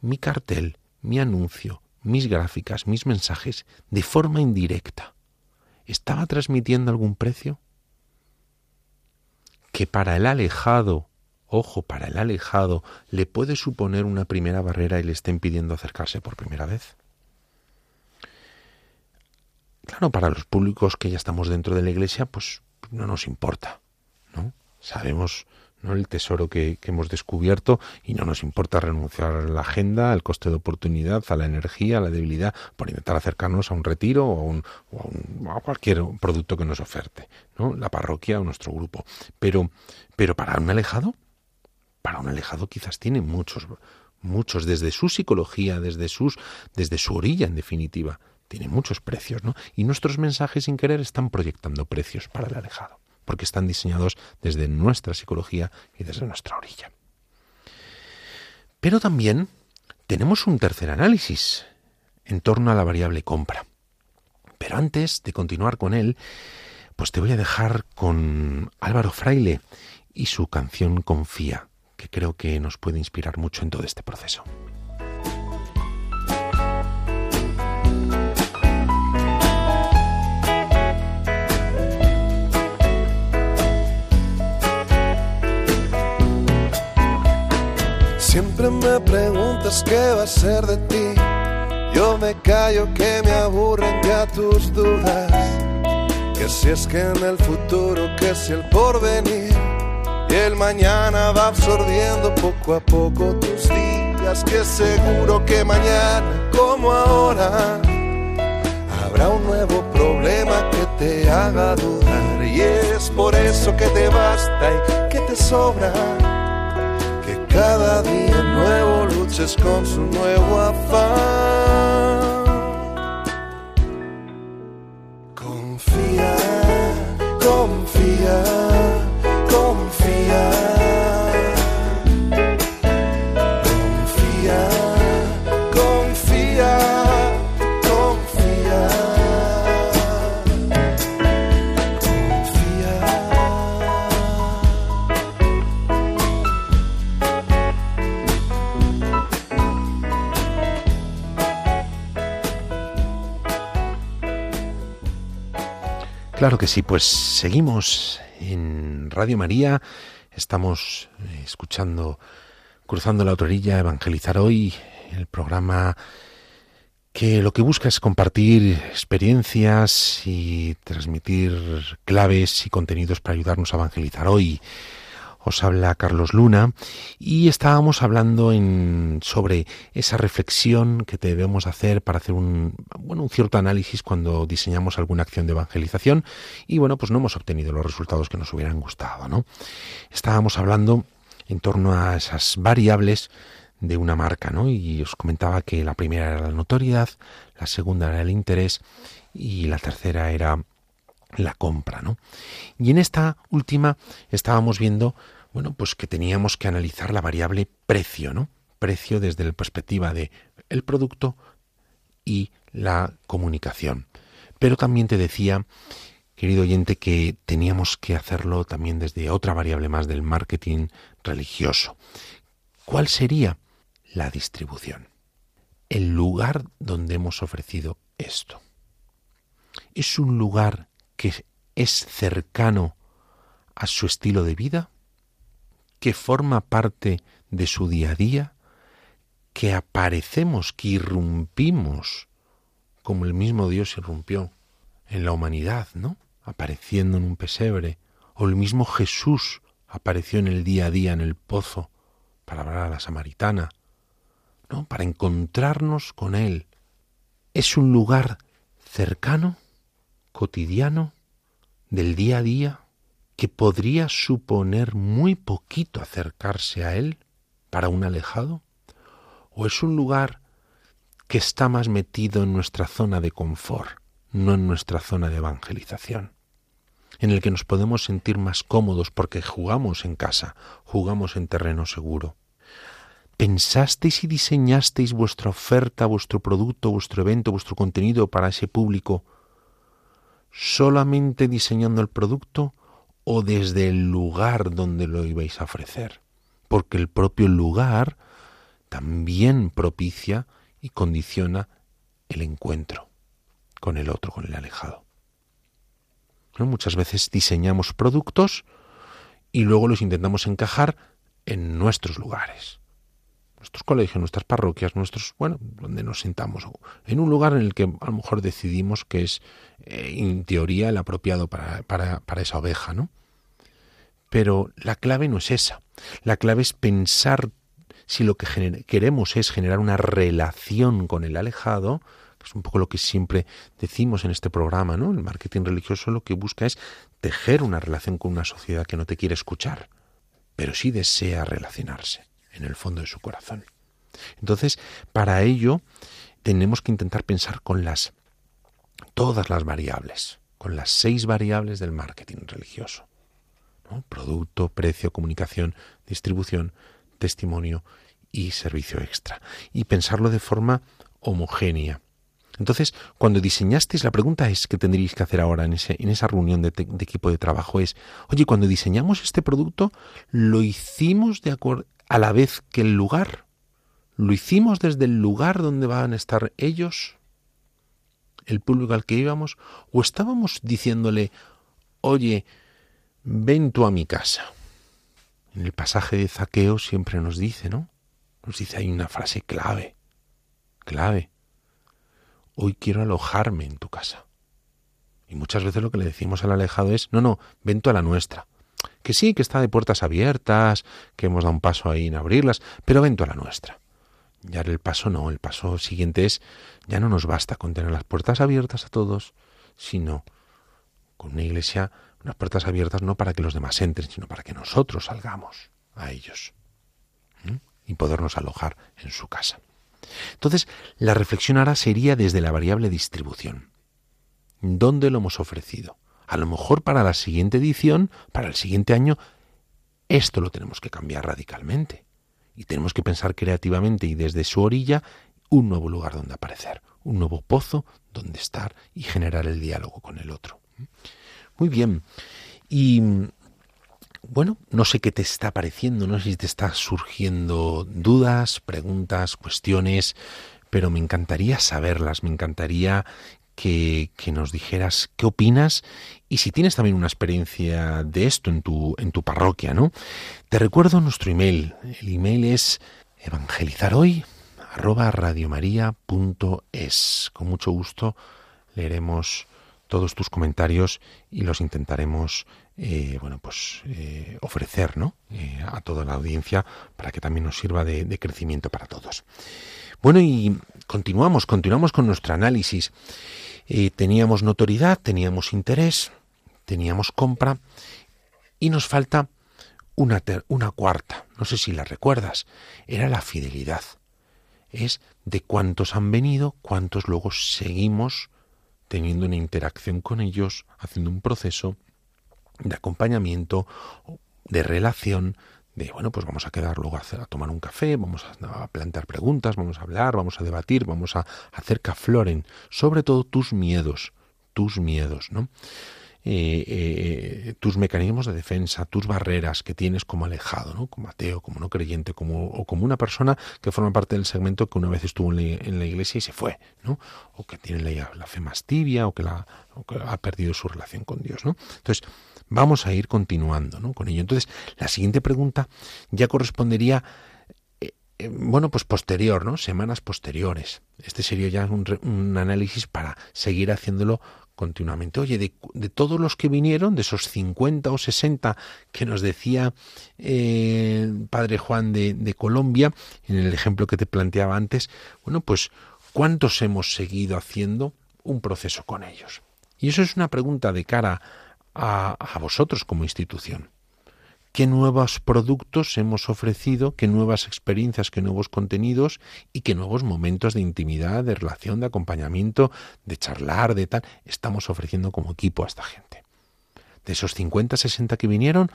Mi cartel, mi anuncio, mis gráficas, mis mensajes, de forma indirecta, ¿estaba transmitiendo algún precio? Que para el alejado, ojo, para el alejado, le puede suponer una primera barrera y le esté impidiendo acercarse por primera vez. Claro, para los públicos que ya estamos dentro de la iglesia, pues no nos importa, ¿no? Sabemos ¿no? el tesoro que, hemos descubierto y no nos importa renunciar a la agenda, al coste de oportunidad, a la energía, a la debilidad, por intentar acercarnos a un retiro o a, un, a, cualquier producto que nos oferte, ¿no? la parroquia o nuestro grupo. Pero, pero para un alejado, para un alejado quizás tiene muchos, muchos, desde su psicología, desde, sus, desde su orilla en definitiva, tiene muchos precios, ¿no? Y nuestros mensajes sin querer están proyectando precios para el alejado porque están diseñados desde nuestra psicología y desde nuestra orilla. Pero también tenemos un tercer análisis en torno a la variable compra. Pero antes de continuar con él, pues te voy a dejar con Álvaro Fraile y su canción Confía, que creo que nos puede inspirar mucho en todo este proceso. Me preguntas qué va a ser de ti. Yo me callo que me aburren ya tus dudas. Que si es que en el futuro, que si el porvenir. Y el mañana va absorbiendo poco a poco tus días. Que seguro que mañana, como ahora, habrá un nuevo problema que te haga dudar. Y es por eso que te basta y que te sobra cada día nuevo luches con su nuevo afán. Confía, confía. Claro que sí, pues seguimos en Radio María, estamos eh, escuchando Cruzando la Autorilla, Evangelizar Hoy, el programa que lo que busca es compartir experiencias y transmitir claves y contenidos para ayudarnos a evangelizar hoy os habla Carlos Luna y estábamos hablando en, sobre esa reflexión que debemos hacer para hacer un, bueno, un cierto análisis cuando diseñamos alguna acción de evangelización y bueno, pues no hemos obtenido los resultados que nos hubieran gustado, ¿no? Estábamos hablando en torno a esas variables de una marca, ¿no? Y os comentaba que la primera era la notoriedad, la segunda era el interés y la tercera era la compra, ¿no? Y en esta última estábamos viendo bueno, pues que teníamos que analizar la variable precio, ¿no? Precio desde la perspectiva de el producto y la comunicación. Pero también te decía, querido oyente, que teníamos que hacerlo también desde otra variable más del marketing religioso. ¿Cuál sería? La distribución. El lugar donde hemos ofrecido esto. ¿Es un lugar que es cercano a su estilo de vida? que forma parte de su día a día, que aparecemos, que irrumpimos, como el mismo Dios irrumpió en la humanidad, ¿no? Apareciendo en un pesebre, o el mismo Jesús apareció en el día a día en el pozo para hablar a la samaritana, ¿no? Para encontrarnos con Él. Es un lugar cercano, cotidiano, del día a día, que podría suponer muy poquito acercarse a él para un alejado? ¿O es un lugar que está más metido en nuestra zona de confort, no en nuestra zona de evangelización? en el que nos podemos sentir más cómodos porque jugamos en casa, jugamos en terreno seguro. ¿Pensasteis y diseñasteis vuestra oferta, vuestro producto, vuestro evento, vuestro contenido para ese público solamente diseñando el producto o desde el lugar donde lo ibais a ofrecer, porque el propio lugar también propicia y condiciona el encuentro con el otro, con el alejado. Muchas veces diseñamos productos y luego los intentamos encajar en nuestros lugares. Nuestros colegios, nuestras parroquias, nuestros, bueno, donde nos sentamos, en un lugar en el que a lo mejor decidimos que es, eh, en teoría, el apropiado para, para, para esa oveja, ¿no? Pero la clave no es esa. La clave es pensar si lo que queremos es generar una relación con el alejado, que es un poco lo que siempre decimos en este programa, ¿no? El marketing religioso lo que busca es tejer una relación con una sociedad que no te quiere escuchar, pero sí desea relacionarse en el fondo de su corazón. Entonces, para ello tenemos que intentar pensar con las todas las variables, con las seis variables del marketing religioso. Producto, precio, comunicación, distribución, testimonio y servicio extra. Y pensarlo de forma homogénea. Entonces, cuando diseñasteis, la pregunta es que tendríais que hacer ahora en, ese, en esa reunión de, equipo de trabajo es, oye, cuando diseñamos este producto, ¿lo hicimos de acuerdo a la vez que el lugar? ¿Lo hicimos desde el lugar donde van a estar ellos, el público al que íbamos? ¿O estábamos diciéndole, oye, ven tú a mi casa? En el pasaje de Zaqueo siempre nos dice, ¿no? Nos dice hay una frase clave, clave. Hoy quiero alojarme en tu casa. Y muchas veces lo que le decimos al alejado es, no, no, ven tú a la nuestra. Que sí, que está de puertas abiertas, que hemos dado un paso ahí en abrirlas, pero ven tú a la nuestra. Ya el paso no, el paso siguiente es, ya no nos basta con tener las puertas abiertas a todos, sino con una iglesia unas puertas abiertas no para que los demás entren, sino para que nosotros salgamos a ellos y podernos alojar en su casa. Entonces, la reflexión ahora sería desde la variable distribución. ¿Dónde lo hemos ofrecido? A lo mejor para la siguiente edición, para el siguiente año, esto lo tenemos que cambiar radicalmente. Y tenemos que pensar creativamente y desde su orilla un nuevo lugar donde aparecer, un nuevo pozo donde estar y generar el diálogo con el otro. Muy bien. Y bueno, no sé qué te está pareciendo, no sé si te está surgiendo dudas, preguntas, cuestiones, pero me encantaría saberlas, me encantaría que, que, nos dijeras qué opinas y si tienes también una experiencia de esto en tu, en tu parroquia, ¿no? Te recuerdo nuestro email. El email es radiomaria.es. Con mucho gusto leeremos todos tus comentarios y los intentaremos eh, bueno pues eh, ofrecer ¿no? Eh, a toda la audiencia para que también nos sirva de, de, crecimiento para todos. Bueno y continuamos continuamos con nuestro análisis. Teníamos notoriedad teníamos interés teníamos compra y nos falta una, ter una cuarta. No sé si la recuerdas. Era la fidelidad. Es de cuántos han venido cuántos luego seguimos teniendo una interacción con ellos, haciendo un proceso de acompañamiento, de relación, de bueno, pues vamos a quedar luego a, tomar un café, vamos a, plantear preguntas, vamos a hablar, vamos a debatir, vamos a hacer que afloren, sobre todo tus miedos, tus miedos, ¿no? Eh, eh, tus mecanismos de defensa, tus barreras que tienes como alejado, ¿no? como ateo, como no creyente, como, o como una persona que forma parte del segmento que una vez estuvo en la, iglesia y se fue, ¿no? o que tiene la, la fe más tibia, o que, la, ha perdido su relación con Dios. ¿no? Entonces, vamos a ir continuando ¿no? con ello. Entonces, la siguiente pregunta ya correspondería eh, bueno, pues posterior, ¿no? Semanas posteriores. Este sería ya un, un, análisis para seguir haciéndolo continuamente. Oye, de, todos los que vinieron, de esos 50 o 60 que nos decía eh, Padre Juan de, Colombia, en el ejemplo que te planteaba antes, bueno, pues ¿cuántos hemos seguido haciendo un proceso con ellos? Y eso es una pregunta de cara a vosotros como institución qué nuevos productos hemos ofrecido, qué nuevas experiencias, qué nuevos contenidos y qué nuevos momentos de intimidad, de relación, de acompañamiento, de charlar, de tal, estamos ofreciendo como equipo a esta gente. De esos 50, 60 que vinieron,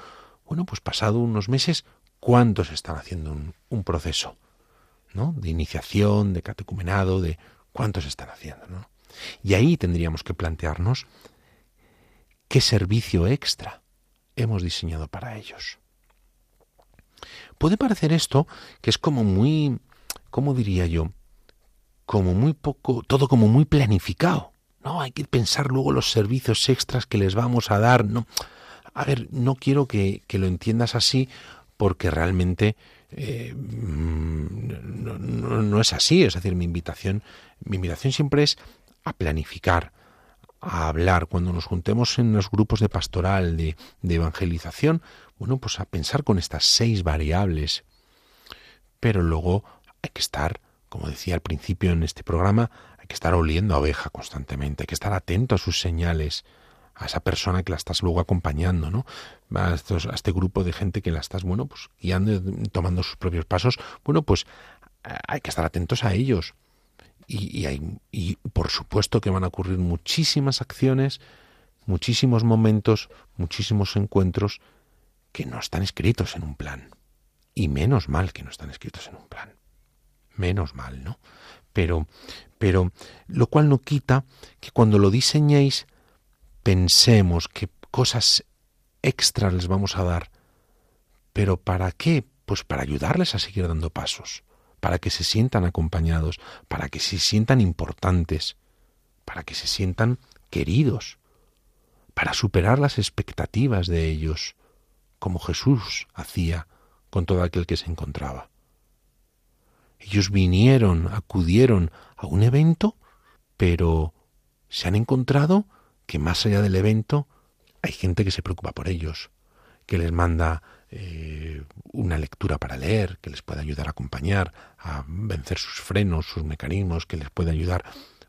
bueno, pues pasado unos meses, ¿cuántos están haciendo un, un proceso? ¿no? De iniciación, de catecumenado, de cuántos están haciendo, ¿no? Y ahí tendríamos que plantearnos qué servicio extra hemos diseñado para ellos. Puede parecer esto que es como muy, ¿cómo diría yo? como muy poco, todo como muy planificado. No, hay que pensar luego los servicios extras que les vamos a dar. No, a ver, no quiero que, lo entiendas así porque realmente eh, mm, no, es así. Es decir, mi invitación, mi invitación siempre es a planificar, a hablar. Cuando nos juntemos en los grupos de pastoral, de, evangelización, bueno, pues a pensar con estas seis variables. Pero luego hay que estar, como decía al principio en este programa, hay que estar oliendo a oveja constantemente, hay que estar atento a sus señales, a esa persona que la estás luego acompañando, ¿no? A, este grupo de gente que la estás, bueno, pues guiando, tomando sus propios pasos, bueno, pues hay que estar atentos a ellos. Y, hay, y por supuesto que van a ocurrir muchísimas acciones, muchísimos momentos, muchísimos encuentros que no están escritos en un plan. Y menos mal que no están escritos en un plan. Menos mal, ¿no? Pero, pero, lo cual no quita que cuando lo diseñéis pensemos qué cosas extras les vamos a dar. ¿Pero para qué? Pues para ayudarles a seguir dando pasos, para que se sientan acompañados, para que se sientan importantes, para que se sientan queridos, para superar las expectativas de ellos, como Jesús hacía con todo aquel que se encontraba. Ellos vinieron, acudieron a un evento, pero se han encontrado que más allá del evento hay gente que se preocupa por ellos, que les manda eh, una lectura para leer, que les puede ayudar a acompañar, a vencer sus frenos, sus mecanismos, que les puede ayudar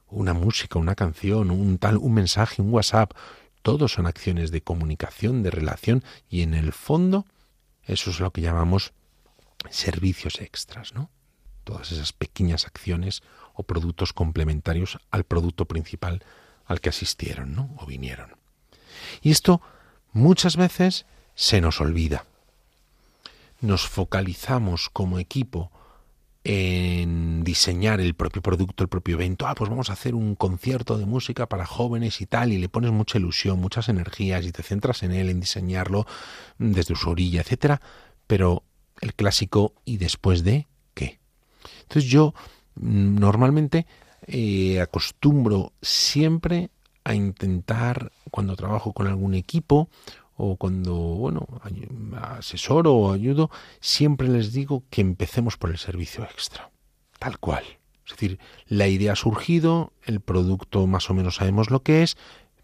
una música, una canción, un tal, un mensaje, un WhatsApp. Todos son acciones de comunicación, de relación y en el fondo eso es lo que llamamos servicios extras, ¿no? Todas esas pequeñas acciones o productos complementarios al producto principal al que asistieron ¿no? o vinieron. Y esto muchas veces se nos olvida. Nos focalizamos como equipo en diseñar el propio producto, el propio evento. Ah, pues vamos a hacer un concierto de música para jóvenes y tal, y le pones mucha ilusión, muchas energías y te centras en él, en diseñarlo desde su orilla, etcétera. Pero el clásico y después de qué. Entonces yo mm, normalmente eh, acostumbro siempre a intentar, cuando trabajo con algún equipo o cuando, bueno, asesoro o ayudo, siempre les digo que empecemos por el servicio extra, tal cual. Es decir, la idea ha surgido, el producto más o menos sabemos lo que es,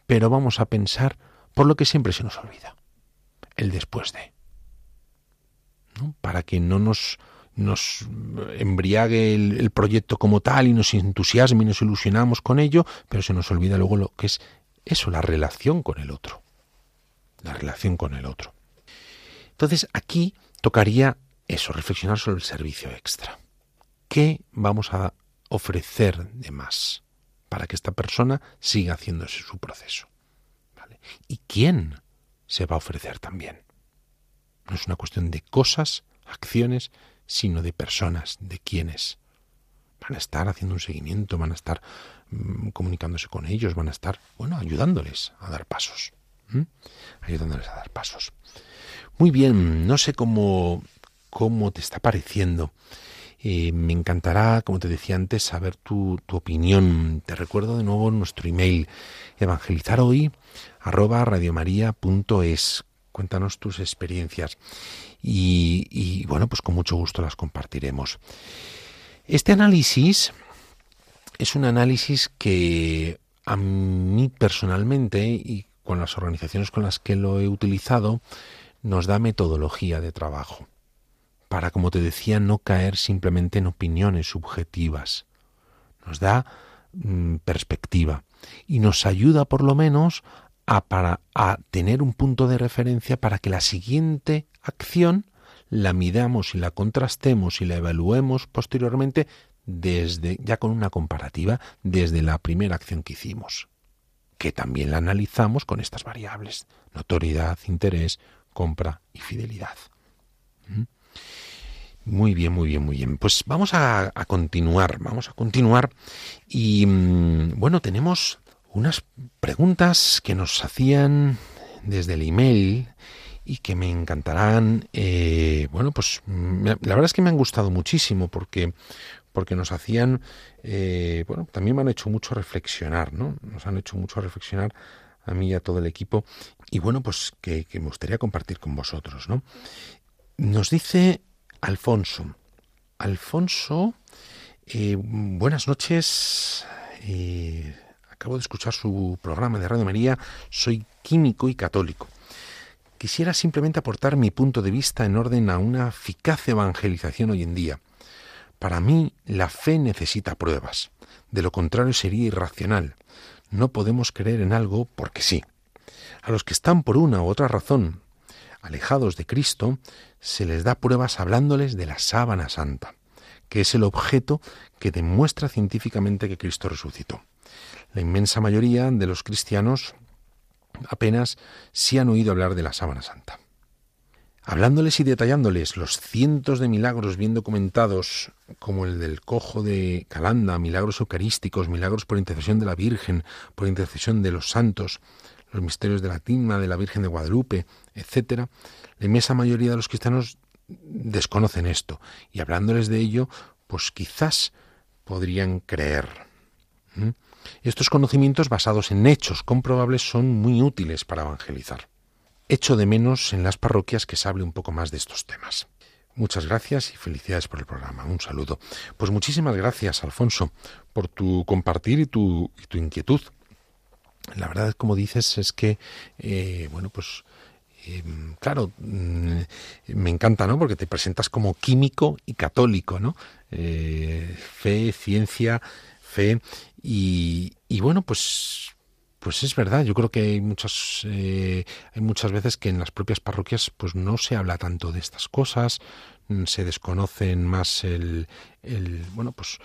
pero vamos a pensar por lo que siempre se nos olvida, el después de. Para que no nos nos embriague el, proyecto como tal y nos entusiasme y nos ilusionamos con ello, pero se nos olvida luego lo que es eso, la relación con el otro. La relación con el otro. Entonces aquí tocaría eso, reflexionar sobre el servicio extra. ¿Qué vamos a ofrecer de más para que esta persona siga haciéndose su proceso? ¿Y quién se va a ofrecer también? No es una cuestión de cosas, acciones, sino de personas, de quienes van a estar haciendo un seguimiento, van a estar mm, comunicándose con ellos, van a estar, bueno, ayudándoles a dar pasos, ayudándoles a dar pasos. Muy bien, no sé cómo, cómo te está pareciendo. Eh, me encantará, como te decía antes, saber tu, tu, opinión. Te recuerdo de nuevo nuestro email, evangelizaroy arroba radiomaria.es. Cuéntanos tus experiencias y, bueno, pues con mucho gusto las compartiremos. Este análisis es un análisis que a mí personalmente y con las organizaciones con las que lo he utilizado nos da metodología de trabajo para, como te decía, no caer simplemente en opiniones subjetivas. Nos da mm, perspectiva y nos ayuda por lo menos a, para, a tener un punto de referencia para que la siguiente acción la midamos y la contrastemos y la evaluemos posteriormente desde ya con una comparativa desde la primera acción que hicimos, que también la analizamos con estas variables, notoriedad, interés, compra y fidelidad. ¿Mm? Muy bien, muy bien, muy bien. Pues vamos a, continuar, vamos a continuar y mm, bueno, tenemos unas preguntas que nos hacían desde el email y que me encantarán. Eh, bueno, pues la verdad es que me han gustado muchísimo porque porque nos hacían, eh, bueno, también me han hecho mucho reflexionar, ¿no? Nos han hecho mucho reflexionar a mí y a todo el equipo, y bueno, pues que, me gustaría compartir con vosotros, ¿no? Nos dice Alfonso, Alfonso, eh, buenas noches, eh, acabo de escuchar su programa de Radio María, soy químico y católico. Quisiera simplemente aportar mi punto de vista en orden a una eficaz evangelización hoy en día. Para mí, la fe necesita pruebas. De lo contrario sería irracional. No podemos creer en algo porque sí. A los que están por una u otra razón alejados de Cristo, se les da pruebas hablándoles de la sábana santa, que es el objeto que demuestra científicamente que Cristo resucitó. La inmensa mayoría de los cristianos apenas sí han oído hablar de la sábana santa. Hablándoles y detallándoles los cientos de milagros bien documentados, como el del cojo de Calanda, milagros eucarísticos, milagros por intercesión de la Virgen, por intercesión de los santos, los misterios de la Tima, de la Virgen de Guadalupe, etc., la inmensa mayoría de los cristianos desconocen esto, y hablándoles de ello, pues quizás podrían creer. Estos conocimientos basados en hechos comprobables son muy útiles para evangelizar. Echo de menos en las parroquias que se hable un poco más de estos temas. Muchas gracias y felicidades por el programa. Un saludo. Pues muchísimas gracias, Alfonso, por tu compartir y tu, inquietud. La verdad, como dices, es que, eh, bueno, pues em, claro, mm, me encanta, ¿no? Porque te presentas como químico y católico, ¿no? Eh, fe, ciencia, fe y, y, bueno, pues pues es verdad, yo creo que hay muchas, eh, hay muchas veces que en las propias parroquias pues no se habla tanto de estas cosas, mm, se desconocen más el, el bueno, pues,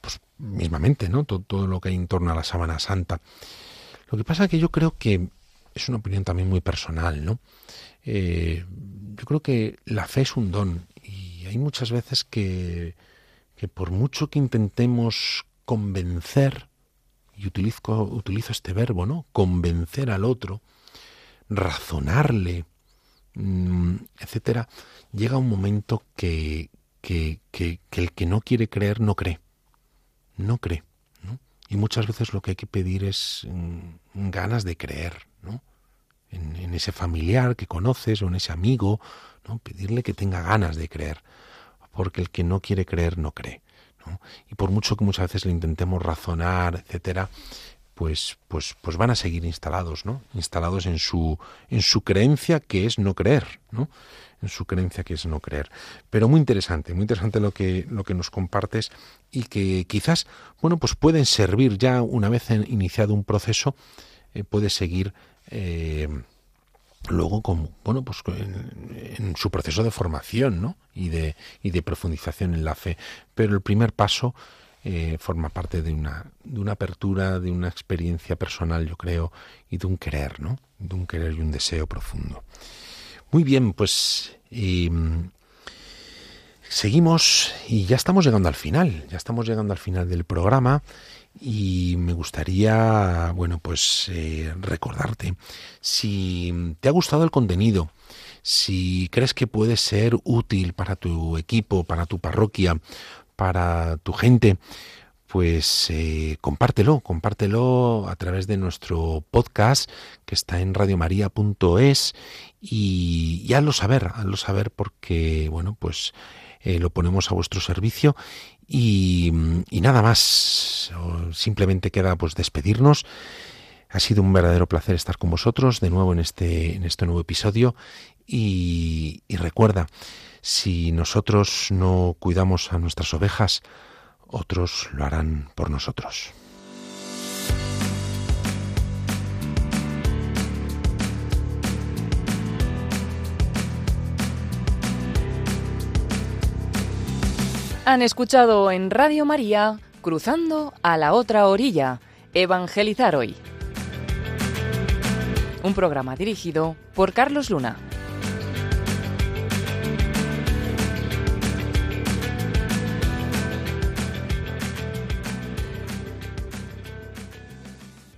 pues mismamente, ¿no? Todo, lo que hay en torno a la sábana santa. Lo que pasa es que yo creo que es una opinión también muy personal, ¿no? Eh, yo creo que la fe es un don y hay muchas veces que, que por mucho que intentemos convencer, y utilizo, utilizo este verbo, ¿no? Convencer al otro, razonarle, mm, etcétera, llega un momento que, que, que, el que no quiere creer no cree. No cree. ¿no? Y muchas veces lo que hay que pedir es mm, ganas de creer, ¿no? En, en, ese familiar que conoces o en ese amigo, ¿no? Pedirle que tenga ganas de creer. Porque el que no quiere creer no cree. Y por mucho que muchas veces le intentemos razonar, etcétera, pues, pues, pues van a seguir instalados, ¿no? Instalados en su, en su creencia que es no creer, ¿no? En su creencia que es no creer. Pero muy interesante, muy interesante lo que, lo que nos compartes y que quizás, bueno, pues pueden servir ya una vez iniciado un proceso, eh, puede seguir eh, luego como bueno pues en, su proceso de formación ¿no? y de y de profundización en la fe. Pero el primer paso eh, forma parte de una de una apertura de una experiencia personal yo creo y de un querer no de un querer y un deseo profundo. Muy bien pues seguimos y ya estamos llegando al final ya estamos llegando al final del programa y me gustaría, bueno, pues eh, recordarte, si te ha gustado el contenido, si crees que puede ser útil para tu equipo, para tu parroquia, para tu gente, pues eh, compártelo, compártelo a través de nuestro podcast que está en radiomaria.es y, y hazlo saber, hazlo saber porque, bueno, pues eh, lo ponemos a vuestro servicio y, nada más, simplemente queda pues despedirnos. Ha sido un verdadero placer estar con vosotros de nuevo en este, en este nuevo episodio y, y recuerda, si nosotros no cuidamos a nuestras ovejas, otros lo harán por nosotros. Han escuchado en Radio María Cruzando a la otra orilla, Evangelizar hoy. Un programa dirigido por Carlos Luna.